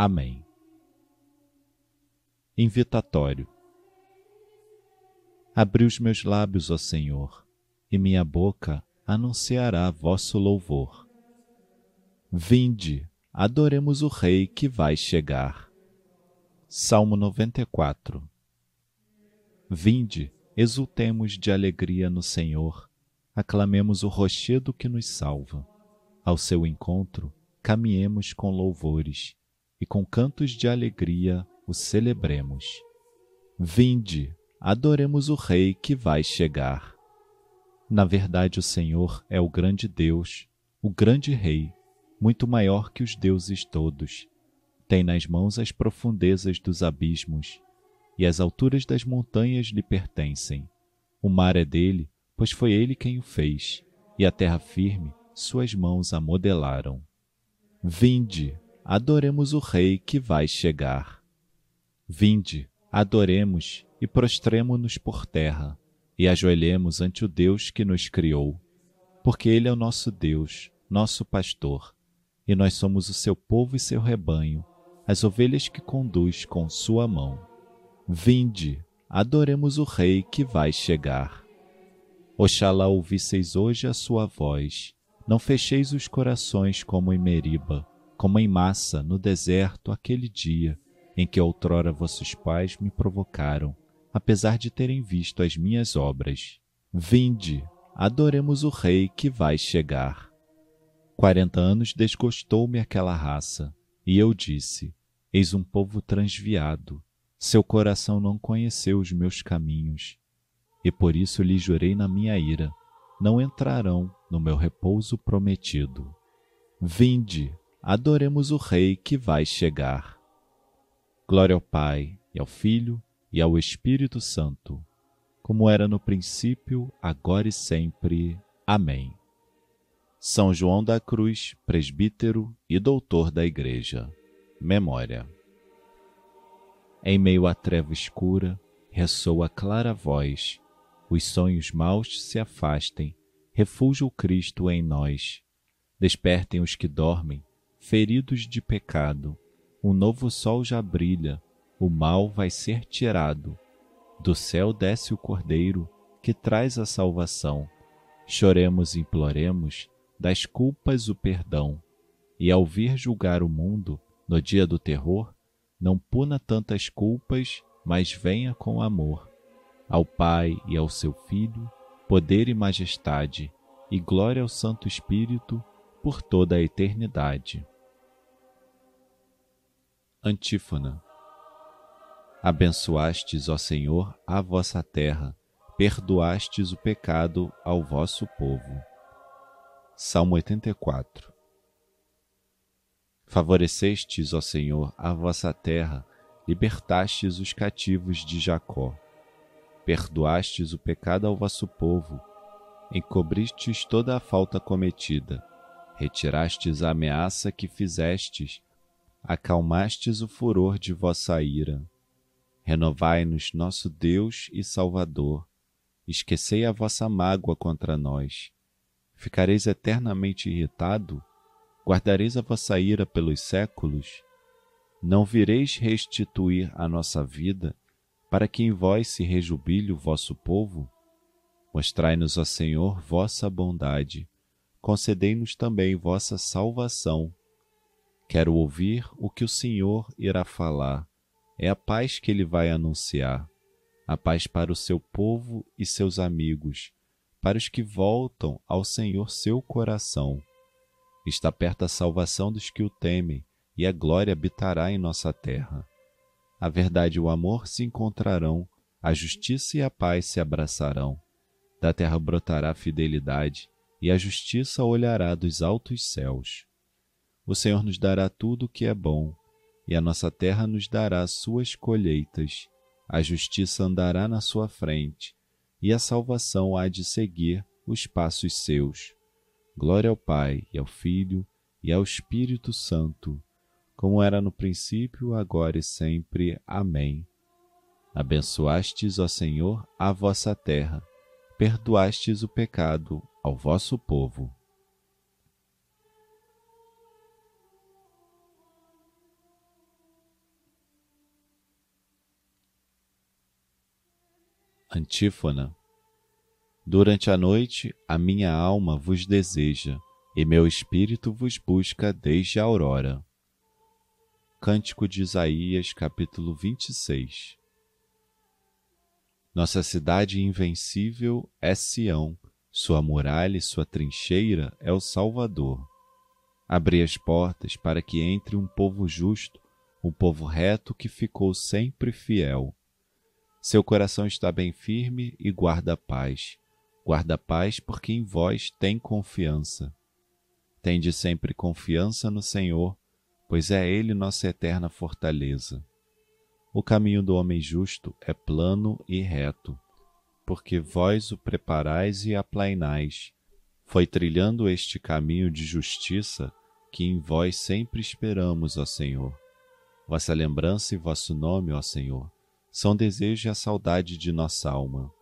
Amém. Invitatório. Abri os meus lábios, ó Senhor, e minha boca anunciará vosso louvor. Vinde, adoremos o Rei que vai chegar. Salmo 94 Vinde, exultemos de alegria no Senhor, aclamemos o rochedo que nos salva. Ao seu encontro, caminhemos com louvores e com cantos de alegria o celebremos. Vinde, adoremos o Rei que vai chegar. Na verdade, o Senhor é o grande Deus, o grande Rei, muito maior que os deuses todos. Tem nas mãos as profundezas dos abismos, e as alturas das montanhas lhe pertencem. O mar é dele, pois foi ele quem o fez, e a terra firme suas mãos a modelaram. Vinde, adoremos o Rei que vai chegar. Vinde, adoremos e prostremo-nos por terra e ajoelhemos ante o Deus que nos criou, porque Ele é o nosso Deus, nosso pastor, e nós somos o seu povo e seu rebanho, as ovelhas que conduz com sua mão. Vinde, adoremos o Rei que vai chegar. Oxalá ouvisseis hoje a sua voz, não fecheis os corações como em Meriba, como em massa no deserto aquele dia em que outrora vossos pais me provocaram apesar de terem visto as minhas obras. Vinde, adoremos o Rei que vai chegar. Quarenta anos desgostou-me aquela raça, e eu disse: Eis um povo transviado, seu coração não conheceu os meus caminhos. E por isso lhe jurei na minha ira: não entrarão no meu repouso prometido. Vinde, adoremos o Rei que vai chegar. Glória ao Pai, e ao Filho, e ao Espírito Santo, como era no princípio, agora e sempre. Amém. São João da Cruz, presbítero e doutor da Igreja. Memória. Em meio à treva escura, ressoa clara voz, os sonhos maus se afastem, refúgio o Cristo em nós. Despertem os que dormem, feridos de pecado, um novo sol já brilha, o mal vai ser tirado. Do céu desce o Cordeiro, que traz a salvação. Choremos e imploremos das culpas o perdão. E ao vir julgar o mundo, no dia do terror, não puna tantas culpas, mas venha com amor. Ao Pai e ao seu Filho, poder e majestade, e glória ao Santo Espírito, por toda a eternidade. Antífona Abençoastes, ó Senhor, a vossa terra, perdoastes o pecado ao vosso povo. Salmo 84 Favorecestes, ó Senhor, a vossa terra, libertastes os cativos de Jacó. Perdoastes o pecado ao vosso povo, encobristes toda a falta cometida, retirastes a ameaça que fizestes, acalmastes o furor de vossa ira Renovai-nos, nosso Deus e Salvador. Esquecei a vossa mágoa contra nós. Ficareis eternamente irritado? Guardareis a vossa ira pelos séculos? Não vireis restituir a nossa vida, para que em vós se rejubile o vosso povo? Mostrai-nos, ó Senhor, vossa bondade. Concedei-nos também vossa salvação. Quero ouvir o que o Senhor irá falar é a paz que ele vai anunciar, a paz para o seu povo e seus amigos, para os que voltam ao Senhor seu coração. Está perto a salvação dos que o temem, e a glória habitará em nossa terra. A verdade e o amor se encontrarão, a justiça e a paz se abraçarão. Da terra brotará a fidelidade, e a justiça olhará dos altos céus. O Senhor nos dará tudo o que é bom, e a nossa terra nos dará suas colheitas. A justiça andará na sua frente, e a salvação há de seguir os passos seus. Glória ao Pai, e ao Filho, e ao Espírito Santo, como era no princípio, agora e sempre. Amém. Abençoastes, ó Senhor, a vossa terra, perdoastes o pecado ao vosso povo. Antífona. Durante a noite a minha alma vos deseja, e meu espírito vos busca desde a aurora. Cântico de Isaías, capítulo 26 Nossa cidade invencível é Sião, sua muralha e sua trincheira é o Salvador. Abri as portas para que entre um povo justo, um povo reto que ficou sempre fiel. Seu coração está bem firme e guarda a paz. Guarda a paz porque em vós tem confiança. Tende sempre confiança no Senhor, pois é Ele nossa eterna fortaleza. O caminho do homem justo é plano e reto, porque vós o preparais e aplainais. Foi trilhando este caminho de justiça que em vós sempre esperamos, ó Senhor. Vossa lembrança e vosso nome, ó Senhor, são desejo e a saudade de nossa alma.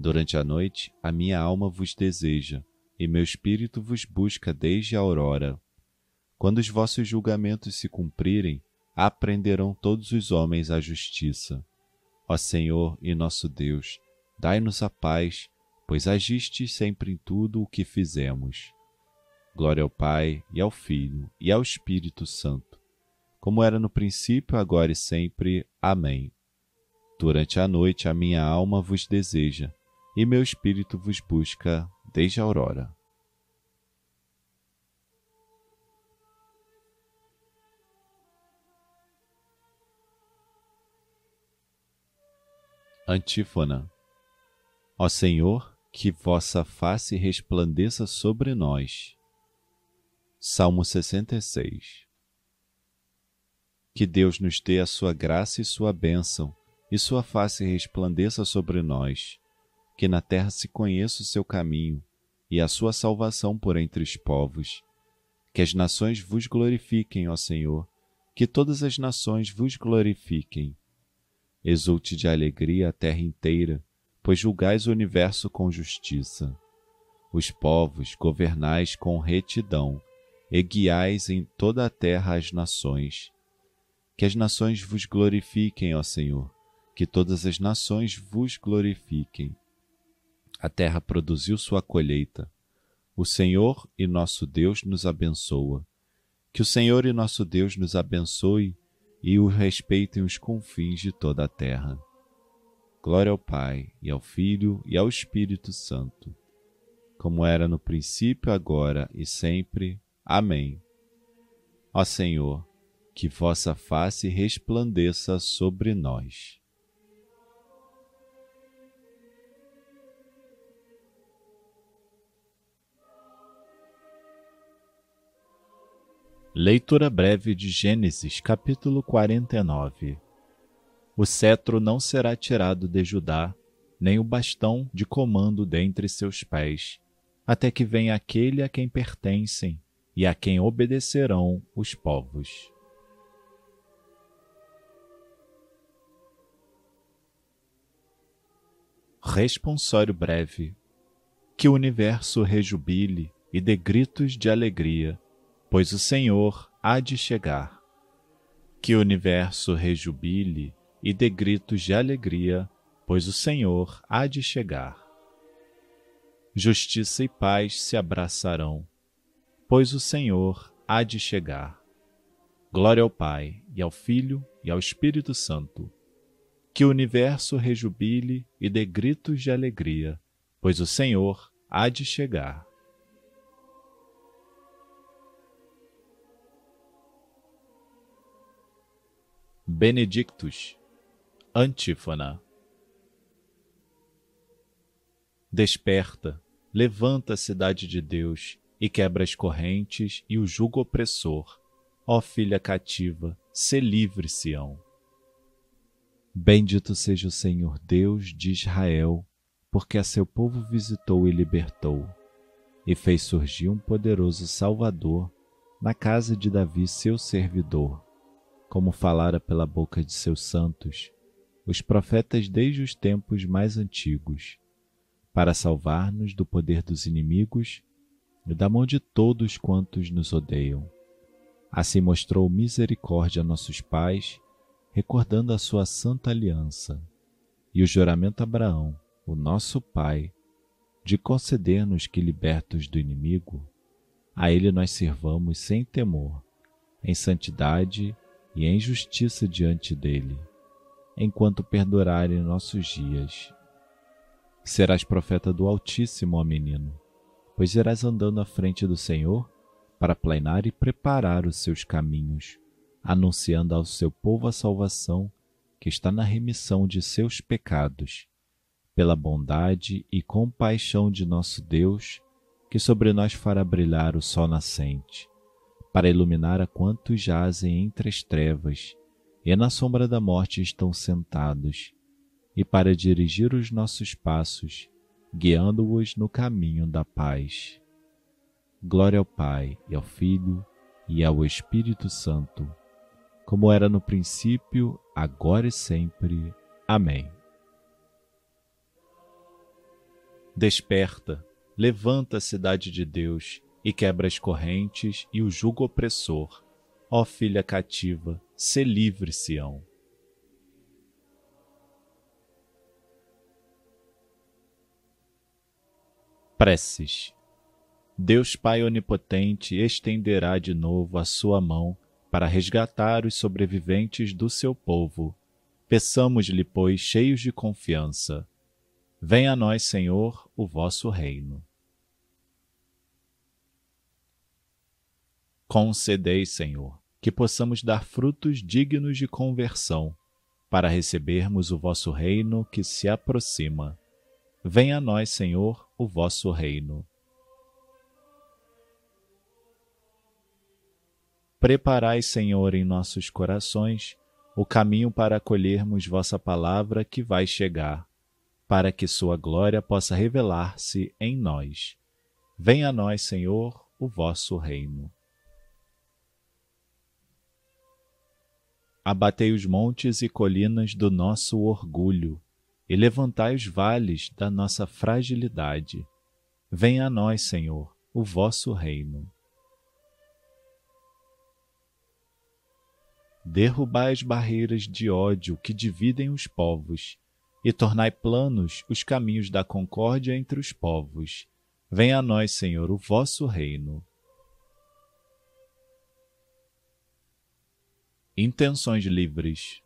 Durante a noite, a minha alma vos deseja, e meu espírito vos busca desde a aurora. Quando os vossos julgamentos se cumprirem, aprenderão todos os homens a justiça. Ó Senhor e nosso Deus, dai-nos a paz, pois agistes sempre em tudo o que fizemos. Glória ao Pai, e ao Filho, e ao Espírito Santo, como era no princípio, agora e sempre. Amém. Durante a noite a minha alma vos deseja, e meu espírito vos busca desde a aurora. Antífona Ó Senhor, que vossa face resplandeça sobre nós. Salmo 66 Que Deus nos dê a sua graça e sua bênção e sua face resplandeça sobre nós, que na terra se conheça o seu caminho e a sua salvação por entre os povos. Que as nações vos glorifiquem, ó Senhor, que todas as nações vos glorifiquem. Exulte de alegria a terra inteira, pois julgais o universo com justiça. Os povos governais com retidão, e guiais em toda a terra as nações. Que as nações vos glorifiquem, ó Senhor, que todas as nações vos glorifiquem. A terra produziu sua colheita. O Senhor e nosso Deus nos abençoa. Que o Senhor e nosso Deus nos abençoe e o respeitem os confins de toda a terra. Glória ao Pai, e ao Filho, e ao Espírito Santo, como era no princípio, agora e sempre. Amém. Ó Senhor, que vossa face resplandeça sobre nós. Leitura breve de Gênesis, capítulo 49. O cetro não será tirado de Judá, nem o bastão de comando dentre seus pés, até que venha aquele a quem pertencem e a quem obedecerão os povos. Responsório breve. Que o universo rejubile e dê gritos de alegria pois o Senhor há de chegar. Que o universo rejubile e dê gritos de alegria, pois o Senhor há de chegar. Justiça e paz se abraçarão, pois o Senhor há de chegar. Glória ao Pai, e ao Filho, e ao Espírito Santo. Que o universo rejubile e dê gritos de alegria, pois o Senhor há de chegar. Benedictus, Antífona. Desperta, levanta, cidade de Deus, e quebra as correntes e o jugo opressor. Ó filha cativa, se livre, Sião. Bendito seja o Senhor Deus de Israel, porque a seu povo visitou e libertou, e fez surgir um poderoso Salvador na casa de Davi, seu servidor, como falara pela boca de seus santos, os profetas desde os tempos mais antigos, para salvar-nos do poder dos inimigos e da mão de todos quantos nos odeiam. Assim mostrou misericórdia a nossos pais, recordando a sua santa aliança e o juramento a Abraão, o nosso pai, de conceder-nos que, libertos do inimigo, a ele nós servamos sem temor, em santidade e em justiça diante dele, enquanto perdurarem nossos dias. Serás profeta do Altíssimo, ó menino, pois irás andando à frente do Senhor para planear e preparar os seus caminhos, anunciando ao seu povo a salvação que está na remissão de seus pecados, pela bondade e compaixão de nosso Deus, que sobre nós fará brilhar o sol nascente, para iluminar a quantos jazem entre as trevas e na sombra da morte estão sentados, e para dirigir os nossos passos, guiando-os no caminho da paz. Glória ao Pai, e ao Filho, e ao Espírito Santo, como era no princípio, agora e sempre. Amém. Desperta, levanta a cidade de Deus e quebra as correntes e o jugo opressor. Ó filha cativa, se livre, Sião. Preces Deus Pai Onipotente estenderá de novo a sua mão para resgatar os sobreviventes do seu povo. Peçamos-lhe, pois, cheios de confiança. Venha a nós, Senhor, o vosso reino. Concedei, Senhor, que possamos dar frutos dignos de conversão, para recebermos o vosso reino que se aproxima. Venha a nós, Senhor, o vosso reino. Preparai, Senhor, em nossos corações o caminho para acolhermos vossa palavra que vai chegar, para que sua glória possa revelar-se em nós. Venha a nós, Senhor, o vosso reino. Abatei os montes e colinas do nosso orgulho, e levantai os vales da nossa fragilidade. Venha a nós, Senhor, o vosso reino. Derrubai as barreiras de ódio que dividem os povos, e tornai planos os caminhos da concórdia entre os povos. Venha a nós, Senhor, o vosso reino. Intenções livres.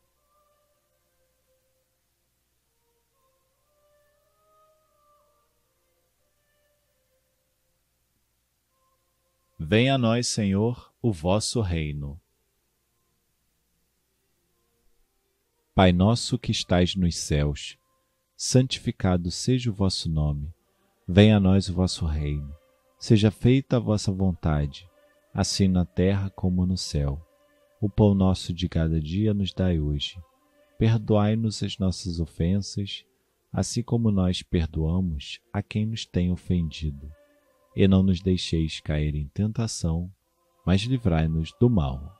Venha a nós, Senhor, o vosso reino. Pai nosso que estais nos céus, santificado seja o vosso nome. Venha a nós o vosso reino. Seja feita a vossa vontade, assim na terra como no céu. O pão nosso de cada dia nos dai hoje. Perdoai-nos as nossas ofensas, assim como nós perdoamos a quem nos tem ofendido. E não nos deixeis cair em tentação, mas livrai-nos do mal.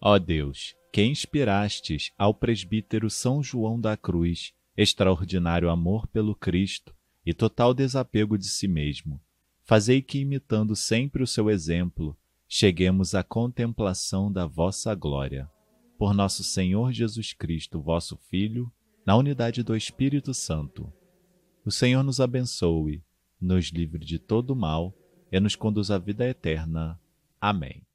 Ó Deus, que inspirastes ao presbítero São João da Cruz extraordinário amor pelo Cristo e total desapego de si mesmo, fazei que, imitando sempre o seu exemplo, cheguemos à contemplação da vossa glória. Por nosso Senhor Jesus Cristo, vosso Filho, na unidade do Espírito Santo. O Senhor nos abençoe, nos livre de todo mal e nos conduz à vida eterna. Amém.